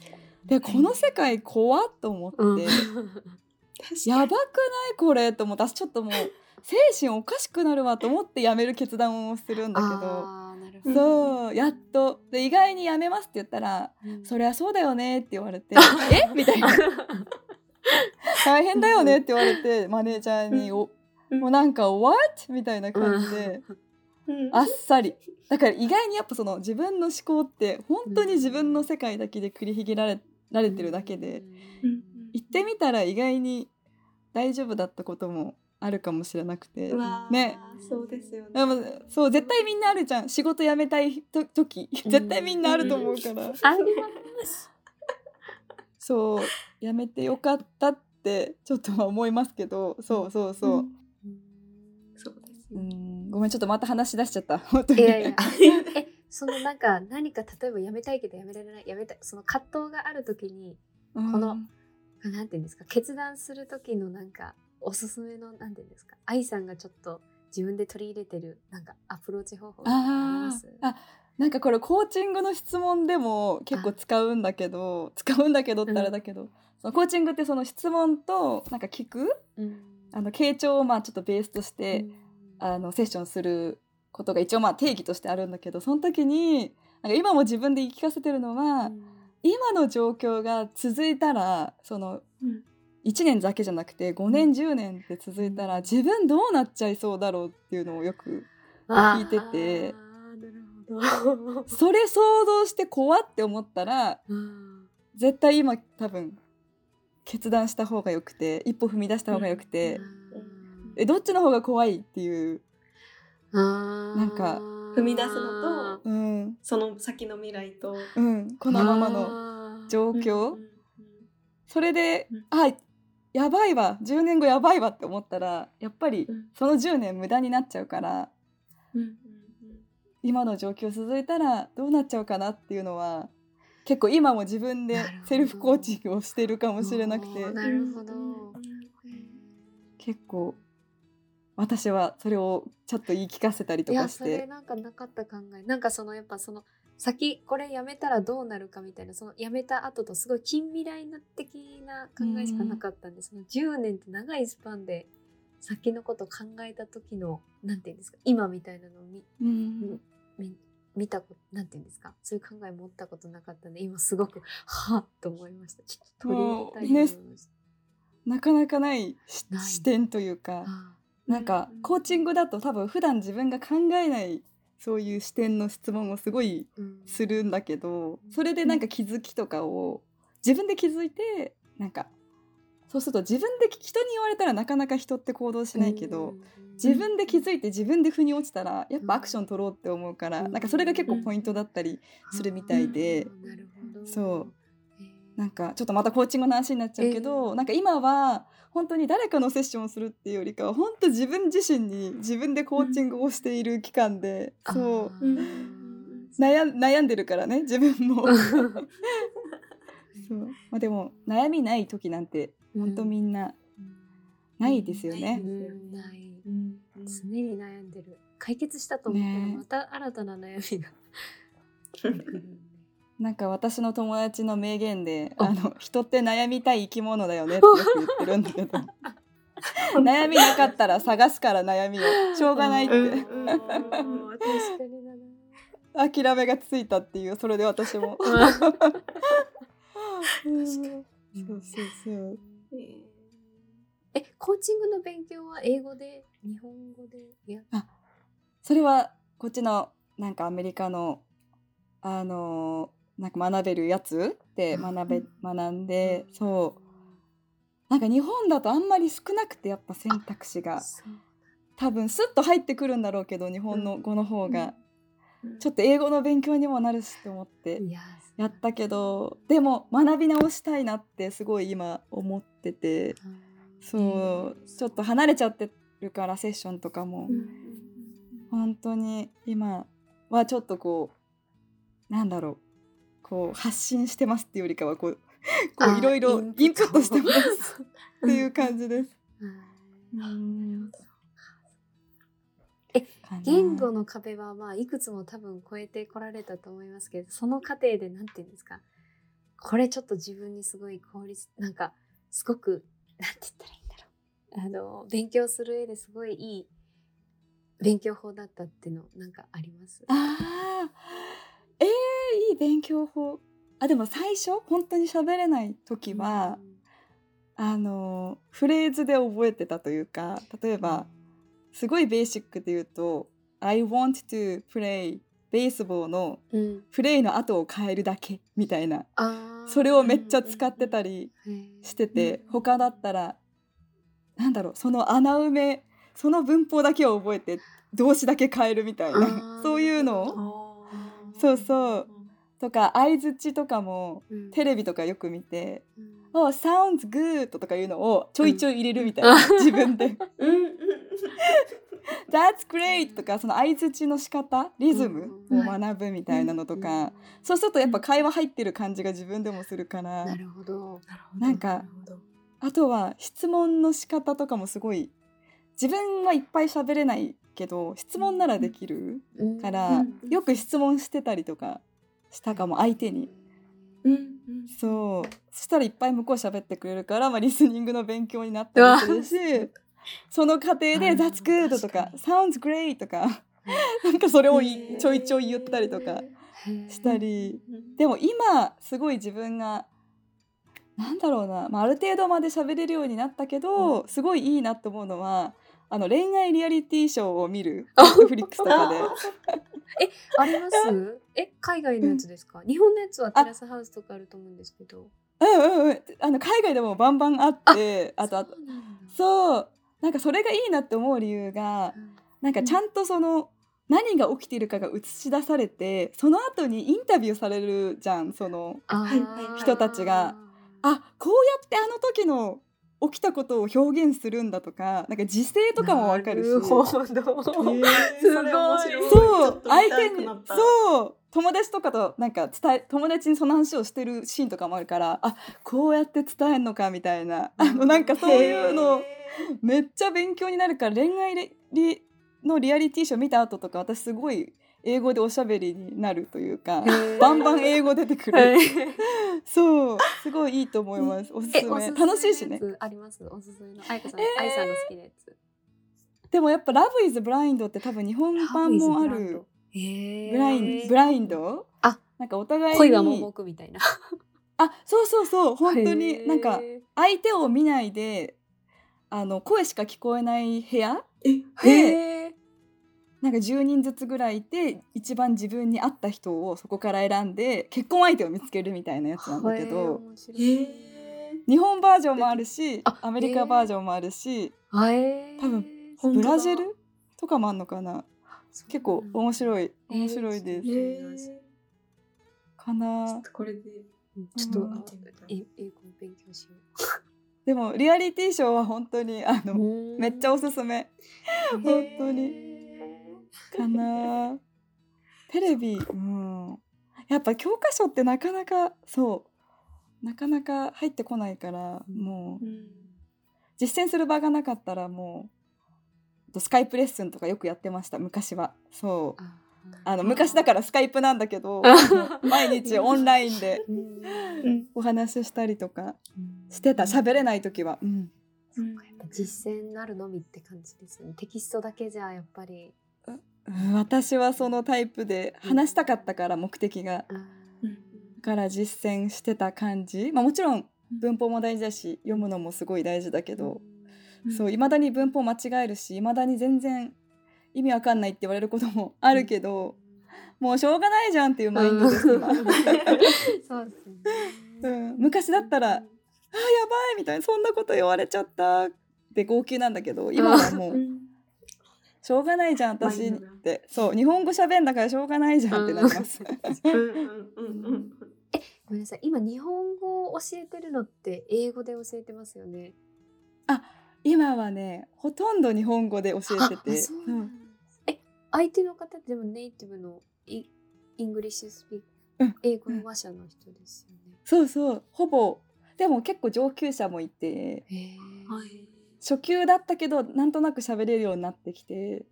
でこの世界怖っと思って、やばくないこれと思って。私ちょっともう精神おかしくなるわと思って辞める決断をするんだけど。そうやっと。で意外に辞めますって言ったらうん「そりゃそうだよね」って言われて「え？みたいな「大変だよね」って言われてマネージャーに「おうん。もうなんか「what?」みたいな感じで。うんあっさり。だから意外にやっぱその自分の思考って本当に自分の世界だけで繰り広げられられてるだけでうん。行ってみたら意外に大丈夫だったこともあるかもしれなくて。ね。そうですよね。でもそう絶対みんなあるじゃん。仕事辞めたいと時絶対みんなあると思うから、そう。辞めてよかったってちょっとは思いますけど。そうそうそう、そうですうねん。ごめんちょっとまた話し出しちゃった。本当にいや。い やえそのなんか何か例えばやめたいけどやめられない。やめたい。その葛藤がある時にうん。このなんていうんですか？決断する時のなんかおすすめのなんていうんですか？愛さんがちょっと自分で取り入れてるなんかアプローチ方法ありあます？ー。あなんかこれコーチングの質問でも結構使うんだけど使うんだけどってあれだけど、そのコーチングってその質問となんか聞く？うん。あの傾聴をまあちょっとベースとして、うんあのセッションすることが一応まあ定義としてあるんだけどその時になんか今も自分で言い聞かせてるのは、今の状況が続いたらそのうん。1年だけじゃなくて5年10年って続いたら自分どうなっちゃいそうだろうっていうのをよく聞いててそれ想像して怖って思ったらうん。絶対今多分決断した方がよくて一歩踏み出した方がよくて、えどっちの方が怖いっていう、ななんか。踏み出すのとうん。その先の未来と。うん、このままのの状況、うんそれで、うん。あやばいわ。10年後やばいわって思ったらやっぱりうん。その10年無駄になっちゃうからうんうん今の状況続いたらどうなっちゃうかなっていうのは結構今も自分でセルフコーチングをしてるかもしれなくて。なるほど。結構私はそれをちょっと言い聞かせたりとかして。それなんかなかった考え。なんかそのやっぱその先これやめたらどうなるかみたいなそのやめた後とすごい近未来的な考えしかなかったんで、その10年って長いスパンで先のこと考えた時のなんていうんですか今みたいなのを見うん。見見たことなんていうんですか？そういう考え持ったことなかったんで今すごくはっと思いました。ちょっと取り入れたいと思いました、なかなかない視点というか。あなんかコーチングだと多分普段自分が考えないそういう視点の質問をすごいするんだけどそれでなんか気づきとかを自分で気づいてなんかそうすると自分で人に言われたらなかなか人って行動しないけど自分で気づいて自分で腑に落ちたらやっぱアクション取ろうって思うからうん。なんかそれが結構ポイントだったりするみたいで。そう。なんかちょっとまたコーチングの話になっちゃうけどなんか今は本当に誰かのセッションをするっていうよりかは本当自分自身に自分でコーチングをしている期間でそう。あー。うん。悩ん悩んでるからね自分も。そう。まあ、でも悩みない時なんて本当みんなないですよね。うん。ないうん。常に悩んでる。解決したと思ったらね。また新たな悩みが。来るん。でなんか私の友達の名言でああの人って悩みたい生き物だよねってよく言ってるんだけど。悩みなかったら探すから悩みを。しょうがないって。諦めがついたっていう。それで私も。うん。そうそうそう。ええコーチングの勉強は英語で日本語でいやそれはこっちのなんかアメリカのあのなんか学べるやつで学べ学んでそう。なんか日本だとあんまり少なくてやっぱ選択肢が。多分スッと入ってくるんだろうけど日本の語の方が、ちょっっと英語の勉強にもなるしって思って。いややったけどでも学び直したいなってすごい今思ってて。そう。ちょっと離れちゃってるからセッションとかも。本当に今はちょっとこうなんだろうこう発信してますっていうよりかはこうこあういろいろインプット。してますっていう感じです。は いうん。え言語の壁はまあいくつも多分超えてこられたと思いますけどその過程で何て言うんですか？これちょっと自分にすごい効率なんかすごくなんて言ったらいいんだろう。あの勉強する上ですごいいい勉強法だったっていうのなんかあります？あーえー、いい勉強法。あでも最初本当に喋れない時は、あのフレーズで覚えてたというか例えばすごいベーシックで言うと「I want to play ベースボールのうん、うん、プレイの後を変えるだけみたいな。あーそれをめっちゃ使ってたりしててうん他だったらなんだろうその穴埋めその文法だけを覚えて動詞だけ変えるみたいあなーそういうのをそうそう。とか相づちとかもうん。テレビとかよく見てうん「Oh sounds good」とかいうのをちょいちょい入れるみたいな、うん。自分で。うんうん「That's great」とかその相づちの仕方リズムを学ぶみたいなのとか、うんそうするとやっぱ会話入ってる感じが自分でもするから、なるほどなるほど。なんかなるほど。あとは質問の仕方とかもすごい自分はいっぱい喋れないけど質問ならできるから、うんよく質問してたりとかしたかも相手に。うんうん。そう。そしたらいっぱい向こう喋ってくれるから、まあ、リスニングの勉強になったりするしその過程で「うん。That's good」とか「確かに。Sounds great」とかなんかそれをちょいちょい言ったりとかしたり。うんでも今すごい自分がなんだろうな、まあ、ある程度まで喋れるようになったけど、すごいいいなと思うのはあの恋愛リアリティショーを見る Netflix とかで。あります？え海外のやつですか？日本のやつはテラスハウスとかあると思うんですけど。うんうんうん、あの海外でもバンバンあってあとあとそうなんかそれがいいなって思う理由がなんかちゃんとその何が起きているかが映し出されてその後にインタビューされるじゃんその人たちが。あこうやってあの時の起きたことを表現するんだとかなんか時勢とかもわかるし。なるほど。え。ーすごい。そう。相手ににそう。友達とかとなんか伝え友達にその話をしてるシーンとかもあるからあこうやって伝えるのかみたいな。あのなんかそういうのめっちゃ勉強になるから恋愛のリアリティショー見た後とか私すごい英語でおしゃべりになるというかバンバン英語出てくる、そうすごいいいと思います。おすすめ。楽しいしね。あります？おすすめのあやかさん、あやさんの好きなやつ。でもやっぱ「Love is Blind」って多分日本版もあるブラインブラインド？あなんかお互いに恋は盲目みたいな。あそうそうそう。本当になんか相手を見ないであの声しか聞こえない部屋えでなんか10人ずつぐらいいて一番自分に合った人をそこから選んで結婚相手を見つけるみたいなやつなんだけど日本バージョンもあるしあアメリカバージョンもあるしあえー多分ブラジルとかもあんのかな？結構面白い。えー面白いです、えかちょなっとこれでうん。ちょっと、英語勉強しよでもリアリティショーは本当にあのうめっちゃおすすめ。本当にかな。テレビうん。やっぱ教科書ってなかなかそう。なかなか入ってこないからもう。うん。実践する場がなかったらもう。スカイプレッスンとかよくやってました昔は。そう。ああの昔だからスカイプなんだけど 毎日オンラインでお話ししたりとかしてた。喋れない時は、うん、うん。実践なるのみって感じですよね。テキストだけじゃやっぱりうん私はそのタイプで話したかったから目的が。だから実践してた感じ、まあ、もちろん文法も大事だし読むのもすごい大事だけど、そういまだに文法間違えるしいまだに全然意味わかんないって言われることもあるけど、もうしょうがないじゃんっていうマインドです今、そうですね。うん、昔だったらあやばいみたいなそんなこと言われちゃったって号泣なんだけど今はもうしょうがないじゃん私。って。そう日本語喋んだからしょうがないじゃんってなります。うん。うんうんうんごめんなさい。今日本語を教えてるのって英語で教えてますよね？今はねほとんど日本語で教えてて。え相手の方ってでもネイティブのイ English spea うん。英語の話者の人ですよね、そうそう。ほぼ。でも結構上級者もいて。へえはい初級だったけどなんとなく喋れるようになってきて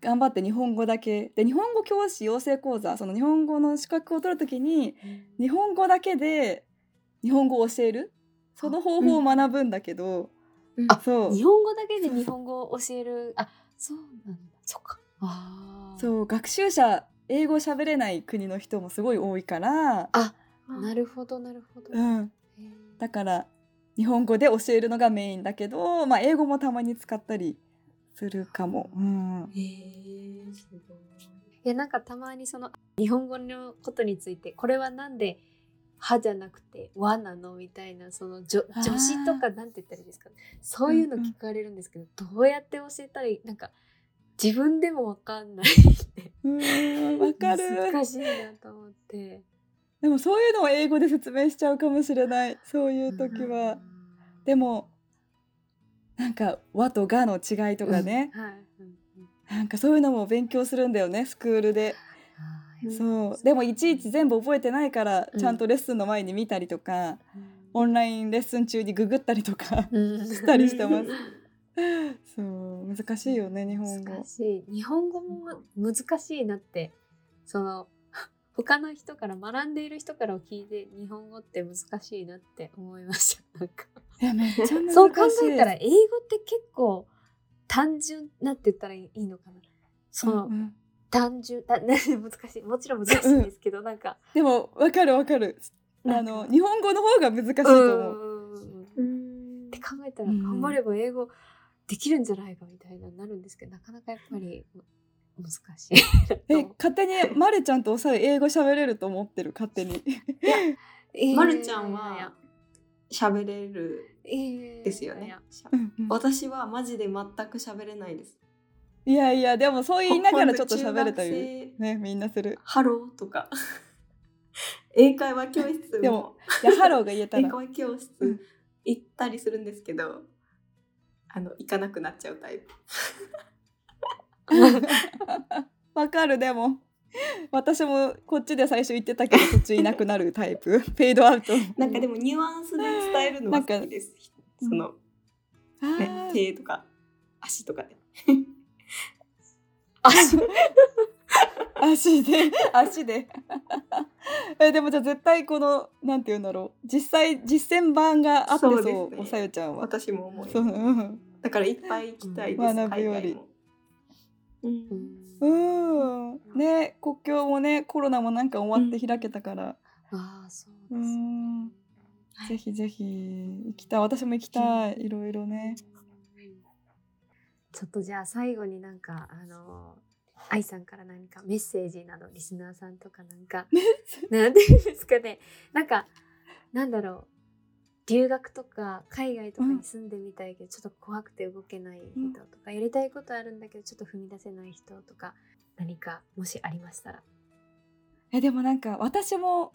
頑張って日本語だけ。で日本語教師養成講座その日本語の資格を取るときに日本語だけで日本語を教える？その方法を学ぶんだけど、あそう。日本語だけで日本語を教える？あ。そうなんだ。そっか。あうそう学習者英語喋れない国の人もすごい多いから、あなるほどなるほど、うん、だから日本語で教えるのがメインだけど、まあ、英語もたまに使ったりするかも。うん、へえすごい。いやなんかたまにその日本語のことについてこれはなんで「は」じゃなくて「わ」なのみたいなその助あー。助詞とかなんて言ったらいいですか？そういうの聞かれるんですけど、どうやって教えたらいい？なんか自分でもわかんないって。うんわかる。難しいなと思ってでもそういうのを英語で説明しちゃうかもしれない。そういう時は。でもなんか「和」と「が」の違いとかね、うん。はい。なんかそういうのも勉強するんだよねスクールで。そう。でもいちいち全部覚えてないからうん。ちゃんとレッスンの前に見たりとか、オンラインレッスン中にググったりとかうん。したりしてます。そう。難しいよね日本語。難。しい。日本語もむ難しいなってその他の人から学んでいる人から聞いて日本語って難しいなって思いました。なんかいや めっちゃ難しい。そう考えたら英語って結構単純なって言ったらいいのかな。その、うんうん。単純だ、ね、難しい。もちろん難しいんですけど、なんか。でもわかるわかる。あの日本語の方が難しいと思う。ううんって考えたらうん。頑張れば英語できるんじゃないかみたいななるんですけどなかなかやっぱり難しいえ勝手にまるちゃんとおさえ英語喋れると思ってる勝手に。えーまるちゃんは喋れるえーですよね。私はマジで全く喋れないです。いやいやでもそう言いながらちょっと喋れたり生ねみんなする。ハローとか 英会話教室もでもいやハローが言えた英ら。会話教室うん行ったりするんですけど、あの行かなくなっちゃうタイプ。わかるでも。私もこっちで最初言ってたけど途中いなくなるタイプ。フェードアウト。なんかでもニュアンスで伝えるのは好きです。その、あねー、手とか足とかで。足。足で。足で。えでもじゃあ絶対このなんて言うんだろう。実際実践版があってそうね。おさゆちゃんは私も思う、うん、だからいっぱい行きたいです。うん。学ぶよりうん。うん。ね国境もねコロナもなんか終わって開けたから、ああそううですん。ねぜひぜひ行きたい。私も行きたい。いろいろね。ちょっとじゃあ最後になんかあの愛さんから何かメッセージなどリスナーさんとかなんか。なんていうんですかね。なんかなんだろう留学とか海外とかに住んでみたいけど、ちょっと怖くて動けない人とか、やりたいことあるんだけどちょっと踏み出せない人とか何かもしありましたら。えでもなんか私も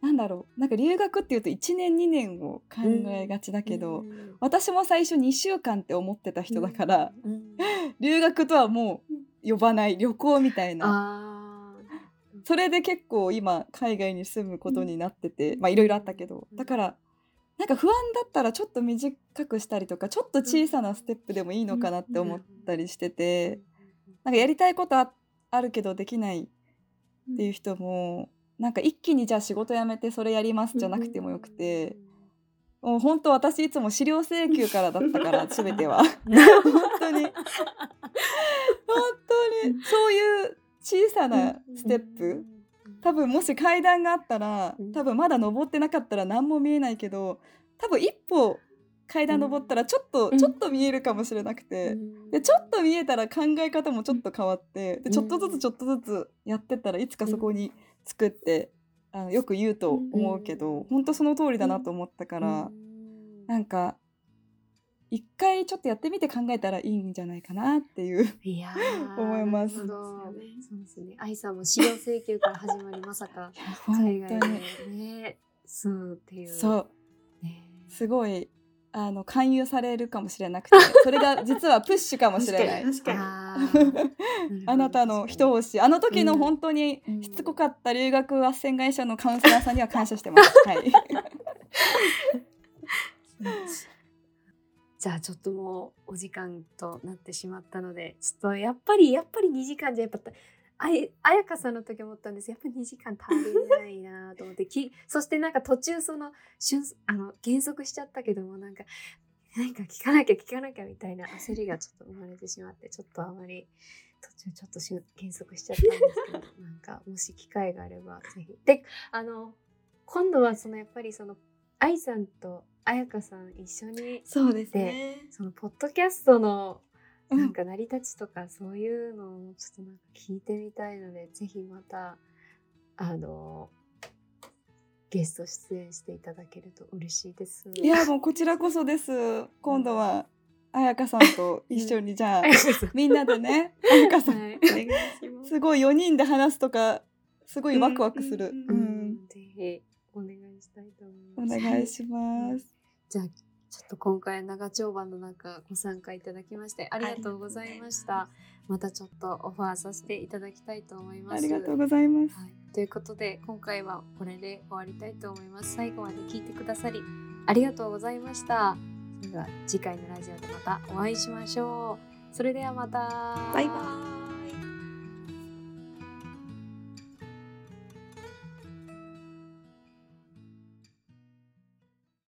なんだろうなんか留学っていうと1年2年を考えがちだけど、うん。私も最初2週間って思ってた人だから、うん。留学とはもう呼ばない旅行みたいな。それで結構今海外に住むことになってて、まあいろいろあったけどだからなんか不安だったらちょっと短くしたりとかちょっと小さなステップでもいいのかなって思ったりしててなんかやりたいことああるけどできないっていう人もなんか一気にじゃあ仕事辞めてそれやりますじゃなくてもよくてもう本当私いつも資料請求からだったから 全ては。本当に。本当に。そういう小さなステップ多分もし階段があったらうん。多分まだ登ってなかったら何も見えないけど多分一歩階段登ったらちょっと、うん。ちょっと見えるかもしれなくて、でちょっと見えたら考え方もちょっと変わってでちょっとずつちょっとずつやってったらいつかそこに作ってあのよく言うと思うけど、本当その通りだなと思ったから、うん。なんか一回ちょっとやってみて考えたらいいんじゃないかなっていう。いやー 思います。そうですよね。愛さんも資料請求から始まりまさか海外でねそうっていう。そう。ね。すごいあの勧誘されるかもしれなくてそれが実はプッシュかもしれない。確かにあー。あなたの一押しあの時のうん。本当にうん。しつこかった留学斡旋会社のカウンセラーさんには感謝してます。はい。じゃあちょっともうお時間となってしまったのでちょっとやっぱりやっぱり2時間じゃやっぱあい彩香さんの時思ったんですやっぱり2時間足りないなと思ってきそしてなんか途中その瞬あの減速しちゃったけどもなんかなんか聞かなきゃ聞かなきゃみたいな焦りがちょっと生まれてしまってちょっとあまり途中ちょっとし減速しちゃったんですけどなんかもし機会があればぜひ。であの今度はそのやっぱりその愛さんと彩香さん一緒にそうですね。そのポッドキャストのうんなんか成り立ちとかそういうのをちょっとなんか聞いてみたいので、ぜひまたあのゲスト出演していただけると嬉しいです。いやもうこちらこそです。今度は彩香さんと一緒にじゃあ彩香さんみんなでね 彩香さんはいす。すごい4人で話すとかすごいワクワクする。うんたいと思いおます。願いします。じゃあちょっと今回長丁場の中ご参加いただきましてありがとうございました。またちょっとオファーさせていただきたいと思います。ありがとうございます。はい、ということで今回はこれで終わりたいと思います。最後まで聞いてくださりありがとうございました。それでは次回のラジオでまたお会いしましょう。それではまた。バイバイ